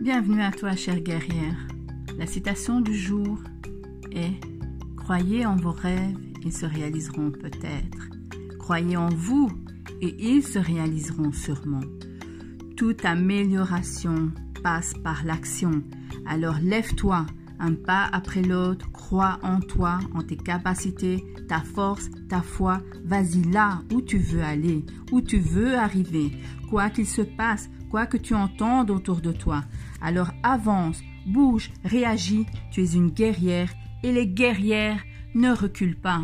Bienvenue à toi, chère guerrière. La citation du jour est Croyez en vos rêves, ils se réaliseront peut-être. Croyez en vous et ils se réaliseront sûrement. Toute amélioration passe par l'action. Alors lève-toi, un pas après l'autre, crois en toi, en tes capacités, ta force, ta foi. Vas-y là où tu veux aller, où tu veux arriver. Quoi qu'il se passe, quoi que tu entendes autour de toi. Alors avance, bouge, réagis, tu es une guerrière et les guerrières ne reculent pas.